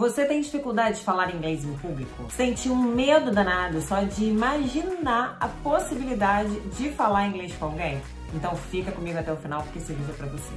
Você tem dificuldade de falar inglês em público? Sente um medo danado só de imaginar a possibilidade de falar inglês com alguém? Então fica comigo até o final porque esse vídeo é pra você.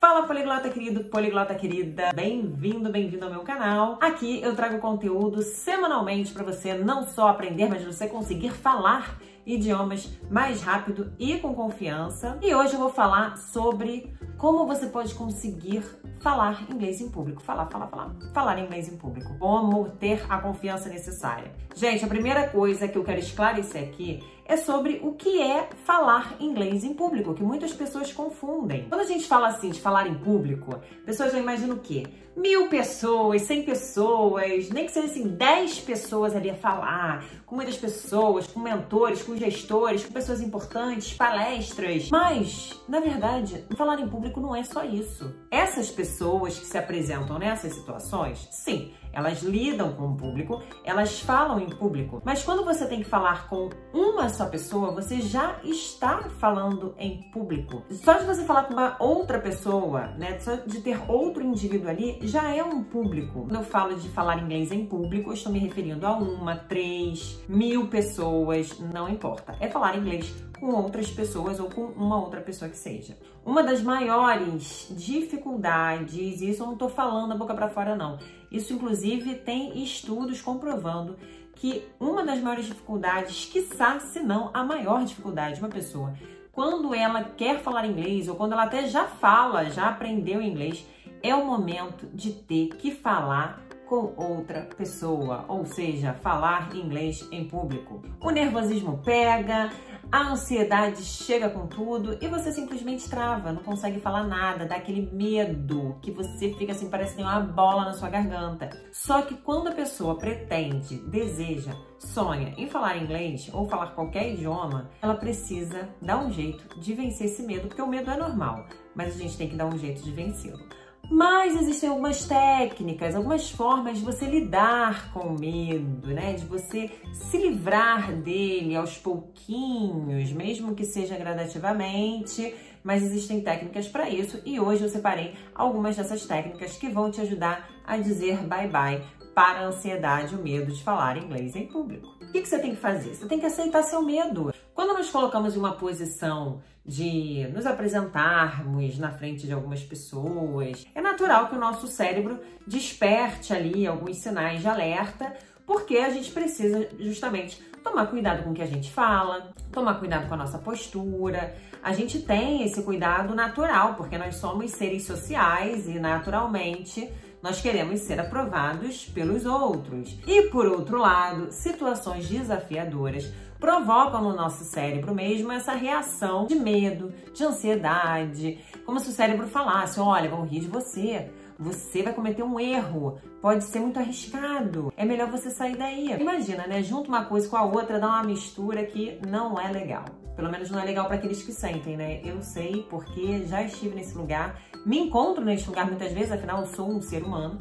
Fala poliglota querido, poliglota querida, bem-vindo, bem-vindo ao meu canal. Aqui eu trago conteúdo semanalmente para você não só aprender, mas você conseguir falar idiomas mais rápido e com confiança. E hoje eu vou falar sobre como você pode conseguir falar inglês em público. Falar, falar, falar. Falar inglês em público. Como ter a confiança necessária. Gente, a primeira coisa que eu quero esclarecer aqui é sobre o que é falar inglês em público, que muitas pessoas confundem. Quando a gente fala assim de falar em público, pessoas já imaginam o quê? Mil pessoas, cem pessoas, nem que seja assim, dez pessoas ali a falar, com muitas pessoas, com mentores, com gestores, com pessoas importantes, palestras. Mas, na verdade, falar em público não é só isso. Essas pessoas que se apresentam nessas situações, sim, elas lidam com o público, elas falam em público, mas quando você tem que falar com uma só pessoa, você já está falando em público. Só de você falar com uma outra pessoa, né, só de ter outro indivíduo ali, já é um público. Quando eu falo de falar inglês em público, eu estou me referindo a uma, três, mil pessoas, não importa. É falar inglês com outras pessoas ou com uma outra pessoa que seja. Uma das maiores dificuldades, isso eu não estou falando a boca para fora não, isso inclusive tem estudos comprovando que uma das maiores dificuldades, quiçá se não a maior dificuldade de uma pessoa, quando ela quer falar inglês ou quando ela até já fala, já aprendeu inglês, é o momento de ter que falar com outra pessoa, ou seja, falar inglês em público. O nervosismo pega, a ansiedade chega com tudo e você simplesmente trava, não consegue falar nada, dá aquele medo que você fica assim, parece que tem uma bola na sua garganta. Só que quando a pessoa pretende, deseja, sonha em falar inglês ou falar qualquer idioma, ela precisa dar um jeito de vencer esse medo, porque o medo é normal, mas a gente tem que dar um jeito de vencê-lo. Mas existem algumas técnicas, algumas formas de você lidar com o medo, né? De você se livrar dele aos pouquinhos, mesmo que seja gradativamente, mas existem técnicas para isso e hoje eu separei algumas dessas técnicas que vão te ajudar a dizer bye bye para a ansiedade, o medo de falar inglês em público. O que, que você tem que fazer? Você tem que aceitar seu medo. Quando nos colocamos em uma posição de nos apresentarmos na frente de algumas pessoas, é natural que o nosso cérebro desperte ali alguns sinais de alerta, porque a gente precisa justamente tomar cuidado com o que a gente fala, tomar cuidado com a nossa postura. A gente tem esse cuidado natural, porque nós somos seres sociais e naturalmente nós queremos ser aprovados pelos outros. E por outro lado, situações desafiadoras provocam no nosso cérebro mesmo essa reação de medo, de ansiedade, como se o cérebro falasse: olha, vão rir de você. Você vai cometer um erro, pode ser muito arriscado. É melhor você sair daí. Imagina, né? Junta uma coisa com a outra, dá uma mistura que não é legal. Pelo menos não é legal para aqueles que sentem, né? Eu sei porque já estive nesse lugar, me encontro nesse lugar muitas vezes, afinal eu sou um ser humano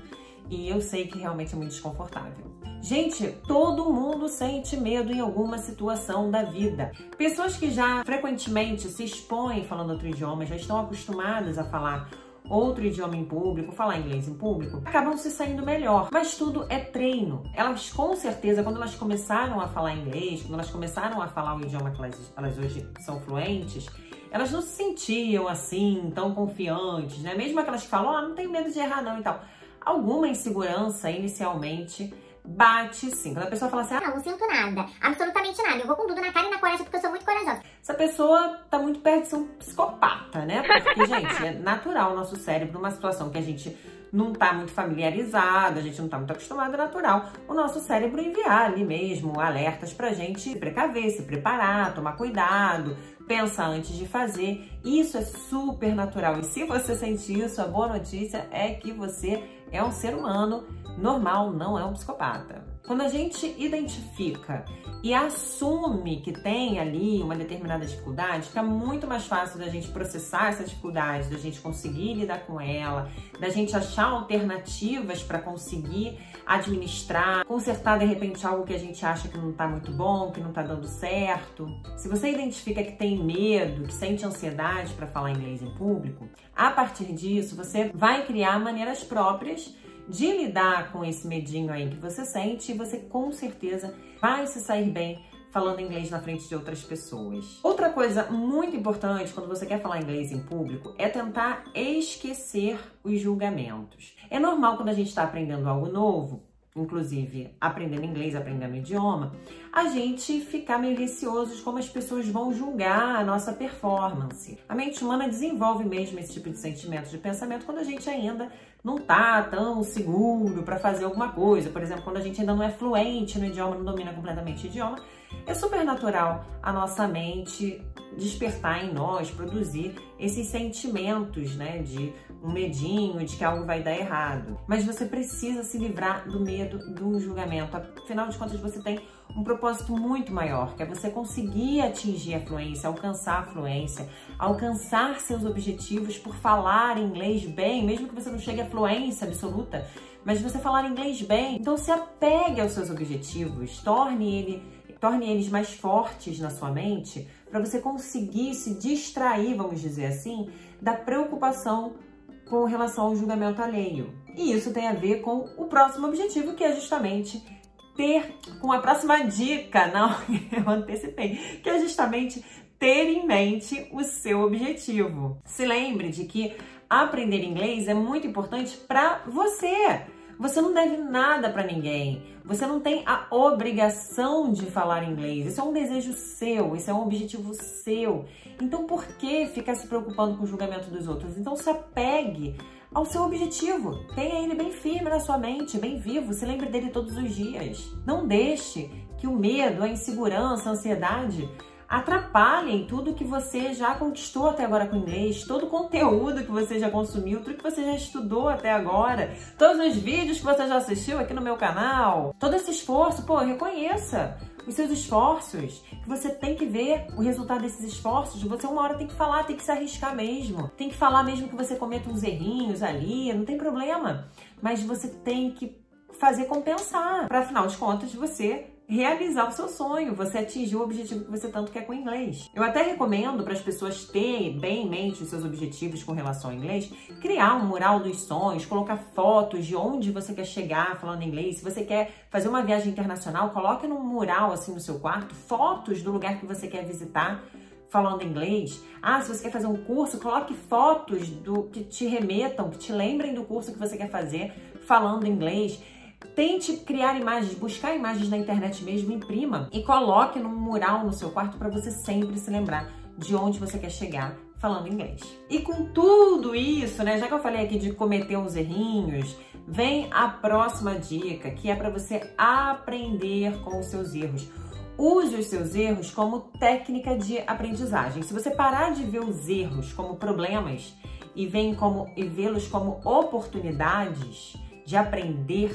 e eu sei que realmente é muito desconfortável. Gente, todo mundo sente medo em alguma situação da vida. Pessoas que já frequentemente se expõem falando outro idioma, já estão acostumadas a falar outro idioma em público, falar inglês em público, acabam se saindo melhor. Mas tudo é treino. Elas, com certeza, quando elas começaram a falar inglês, quando elas começaram a falar o idioma que elas, elas hoje são fluentes, elas não se sentiam assim, tão confiantes, né? Mesmo aquelas que falam, ah, não tenho medo de errar não e tal. Alguma insegurança inicialmente bate sim. Quando a pessoa fala assim, ah, não sinto nada, absolutamente nada, eu vou com tudo na cara e na coragem porque eu sou muito corajosa. Essa pessoa tá muito perto de ser um psicopata, né? Porque, gente, é natural o nosso cérebro, numa situação que a gente não tá muito familiarizado, a gente não tá muito acostumado, é natural o nosso cérebro enviar ali mesmo alertas pra gente se precaver, se preparar, tomar cuidado, pensa antes de fazer. Isso é super natural. E se você sente isso, a boa notícia é que você é um ser humano normal, não é um psicopata. Quando a gente identifica e assume que tem ali uma determinada dificuldade, fica muito mais fácil da gente processar essa dificuldade, da gente conseguir lidar com ela, da gente achar alternativas para conseguir administrar, consertar de repente algo que a gente acha que não está muito bom, que não está dando certo. Se você identifica que tem medo, que sente ansiedade para falar inglês em público, a partir disso você vai criar maneiras próprias de lidar com esse medinho aí que você sente e você com certeza vai se sair bem falando inglês na frente de outras pessoas. Outra coisa muito importante quando você quer falar inglês em público é tentar esquecer os julgamentos. É normal quando a gente está aprendendo algo novo, inclusive aprendendo inglês, aprendendo idioma, a gente ficar meio receoso de como as pessoas vão julgar a nossa performance. A mente humana desenvolve mesmo esse tipo de sentimento, de pensamento, quando a gente ainda não tá tão seguro para fazer alguma coisa. Por exemplo, quando a gente ainda não é fluente no idioma, não domina completamente o idioma, é super natural a nossa mente despertar em nós, produzir esses sentimentos, né, de um medinho, de que algo vai dar errado. Mas você precisa se livrar do medo do julgamento. Afinal de contas, você tem um propósito muito maior, que é você conseguir atingir a fluência, alcançar a fluência, alcançar seus objetivos por falar inglês bem, mesmo que você não chegue à fluência absoluta, mas você falar inglês bem. Então se apegue aos seus objetivos, torne ele torne eles mais fortes na sua mente, para você conseguir se distrair, vamos dizer assim, da preocupação com relação ao julgamento alheio. E isso tem a ver com o próximo objetivo, que é justamente ter, com a próxima dica, não, eu antecipei, que é justamente ter em mente o seu objetivo. Se lembre de que aprender inglês é muito importante para você. Você não deve nada para ninguém. Você não tem a obrigação de falar inglês. Isso é um desejo seu, isso é um objetivo seu. Então por que ficar se preocupando com o julgamento dos outros? Então se apegue ao seu objetivo. Tenha ele bem firme na sua mente, bem vivo. Se lembre dele todos os dias. Não deixe que o medo, a insegurança, a ansiedade atrapalhem tudo que você já conquistou até agora com inglês, todo o conteúdo que você já consumiu, tudo que você já estudou até agora, todos os vídeos que você já assistiu aqui no meu canal, todo esse esforço, pô, reconheça os seus esforços, que você tem que ver o resultado desses esforços, você uma hora tem que falar, tem que se arriscar mesmo, tem que falar mesmo que você cometa uns errinhos ali, não tem problema, mas você tem que fazer compensar, para afinal de contas você realizar o seu sonho, você atingir o objetivo que você tanto quer com o inglês. Eu até recomendo para as pessoas terem bem em mente os seus objetivos com relação ao inglês, criar um mural dos sonhos, colocar fotos de onde você quer chegar falando inglês. Se você quer fazer uma viagem internacional, coloque num mural assim no seu quarto fotos do lugar que você quer visitar falando inglês. Ah, se você quer fazer um curso, coloque fotos do que te remetam, que te lembrem do curso que você quer fazer falando inglês. Tente criar imagens, buscar imagens na internet mesmo, imprima e coloque num mural no seu quarto para você sempre se lembrar de onde você quer chegar falando inglês. E com tudo isso, né, já que eu falei aqui de cometer uns errinhos, vem a próxima dica, que é para você aprender com os seus erros. Use os seus erros como técnica de aprendizagem. Se você parar de ver os erros como problemas e e vê-los como oportunidades de aprender,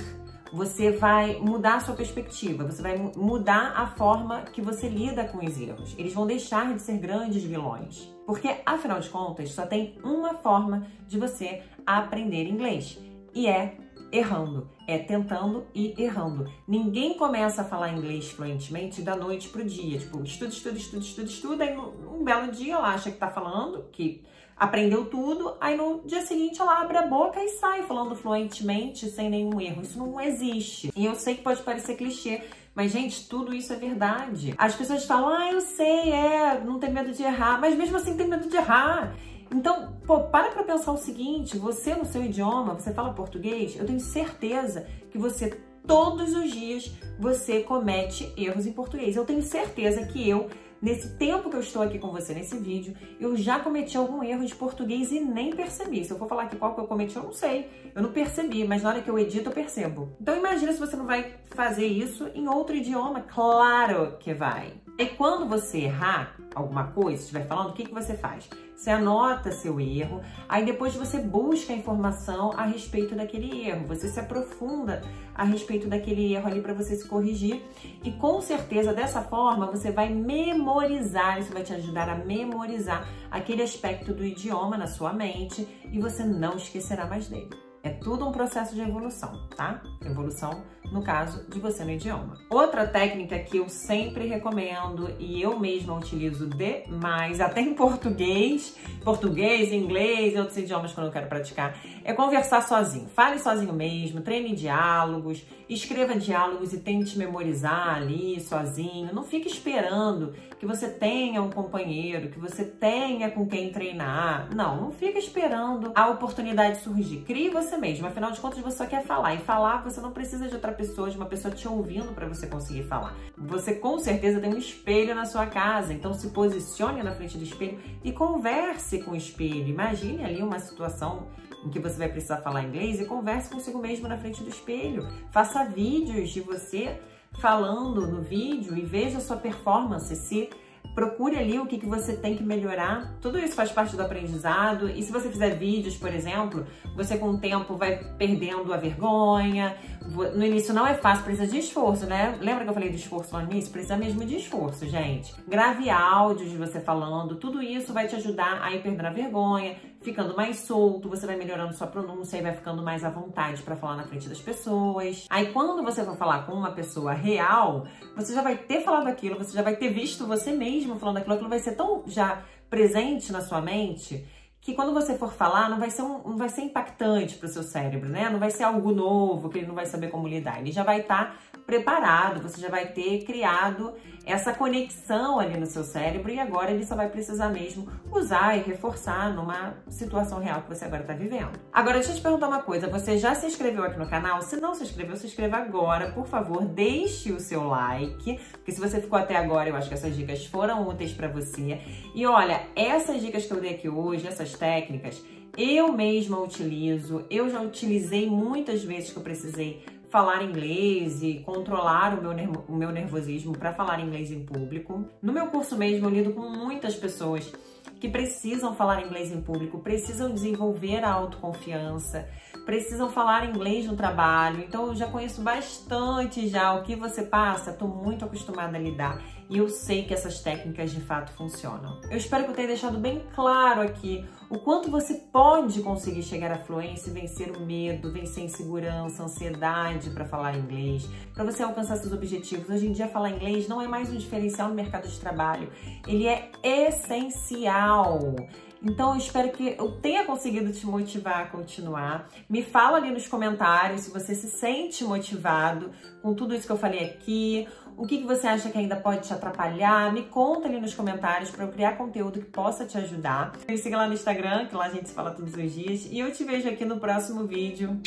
você vai mudar a sua perspectiva, você vai mudar a forma que você lida com os erros. Eles vão deixar de ser grandes vilões. Porque, afinal de contas, só tem uma forma de você aprender inglês. E é errando, é tentando e errando. Ninguém começa a falar inglês fluentemente da noite pro dia, tipo, estuda, estuda, estuda, estuda, estuda, e um belo dia ela acha que tá falando, que aprendeu tudo, aí no dia seguinte ela abre a boca e sai falando fluentemente, sem nenhum erro. Isso não existe. E eu sei que pode parecer clichê, mas, gente, tudo isso é verdade. As pessoas falam, ah, eu sei, é, não tem medo de errar, mas mesmo assim tem medo de errar. Então, pô, para pra pensar o seguinte, você no seu idioma, você fala português, eu tenho certeza que você todos os dias você comete erros em português. Eu tenho certeza que eu Nesse tempo que eu estou aqui com você nesse vídeo, eu já cometi algum erro de português e nem percebi. Se eu for falar aqui qual que eu cometi, eu não sei. Eu não percebi, mas na hora que eu edito, eu percebo. Então imagina se você não vai fazer isso em outro idioma. Claro que vai. E quando você errar alguma coisa, estiver falando, o que, que você faz? Você anota seu erro, aí depois você busca informação a respeito daquele erro, você se aprofunda a respeito daquele erro ali para você se corrigir e com certeza dessa forma você vai memorizar, isso vai te ajudar a memorizar aquele aspecto do idioma na sua mente e você não esquecerá mais dele. É tudo um processo de evolução, tá? Evolução, no caso, de você no idioma. Outra técnica que eu sempre recomendo e eu mesma utilizo demais, até em português, português, inglês e outros idiomas quando eu quero praticar, é conversar sozinho. Fale sozinho mesmo, treine diálogos, escreva diálogos e tente memorizar ali sozinho. Não fique esperando que você tenha um companheiro, que você tenha com quem treinar. Não, não fica esperando a oportunidade surgir. Crie você você mesmo. Afinal de contas, você só quer falar. E falar, você não precisa de outra pessoa, de uma pessoa te ouvindo para você conseguir falar. Você com certeza tem um espelho na sua casa, então se posicione na frente do espelho e converse com o espelho. Imagine ali uma situação em que você vai precisar falar inglês e converse consigo mesmo na frente do espelho. Faça vídeos de você falando no vídeo e veja a sua performance, se procure ali o que, que você tem que melhorar. Tudo isso faz parte do aprendizado. E se você fizer vídeos, por exemplo, você com o tempo vai perdendo a vergonha. No início não é fácil, precisa de esforço, né? Lembra que eu falei do esforço no início? Precisa mesmo de esforço, gente. Grave áudios de você falando. Tudo isso vai te ajudar a ir perdendo a vergonha, ficando mais solto, você vai melhorando sua pronúncia e vai ficando mais à vontade para falar na frente das pessoas. Aí quando você for falar com uma pessoa real, você já vai ter falado aquilo, você já vai ter visto você mesmo falando aquilo, aquilo vai ser tão já presente na sua mente que quando você for falar não vai ser, um, não vai ser impactante para o seu cérebro, né? Não vai ser algo novo que ele não vai saber como lidar. Ele já vai estar tá preparado, você já vai ter criado essa conexão ali no seu cérebro e agora ele só vai precisar mesmo usar e reforçar numa situação real que você agora está vivendo. Agora, deixa eu te perguntar uma coisa, você já se inscreveu aqui no canal? Se não se inscreveu, se inscreva agora, por favor, deixe o seu like, porque se você ficou até agora, eu acho que essas dicas foram úteis para você. E olha, essas dicas que eu dei aqui hoje, essas técnicas, eu mesma utilizo, eu já utilizei muitas vezes que eu precisei falar inglês e controlar o meu, o meu nervosismo para falar inglês em público. No meu curso mesmo, eu lido com muitas pessoas que precisam falar inglês em público, precisam desenvolver a autoconfiança, precisam falar inglês no trabalho. Então eu já conheço bastante já o que você passa, estou muito acostumada a lidar e eu sei que essas técnicas de fato funcionam. Eu espero que eu tenha deixado bem claro aqui o quanto você pode conseguir chegar à fluência e vencer o medo, vencer a insegurança, a ansiedade para falar inglês, para você alcançar seus objetivos. Hoje em dia falar inglês não é mais um diferencial no mercado de trabalho, ele é essencial. Então eu espero que eu tenha conseguido te motivar a continuar. Me fala ali nos comentários se você se sente motivado com tudo isso que eu falei aqui. O que, que você acha que ainda pode te atrapalhar? Me conta ali nos comentários para eu criar conteúdo que possa te ajudar. Me siga lá no Instagram, que lá a gente se fala todos os dias. E eu te vejo aqui no próximo vídeo.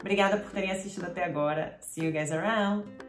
Obrigada por terem assistido até agora. See you guys around!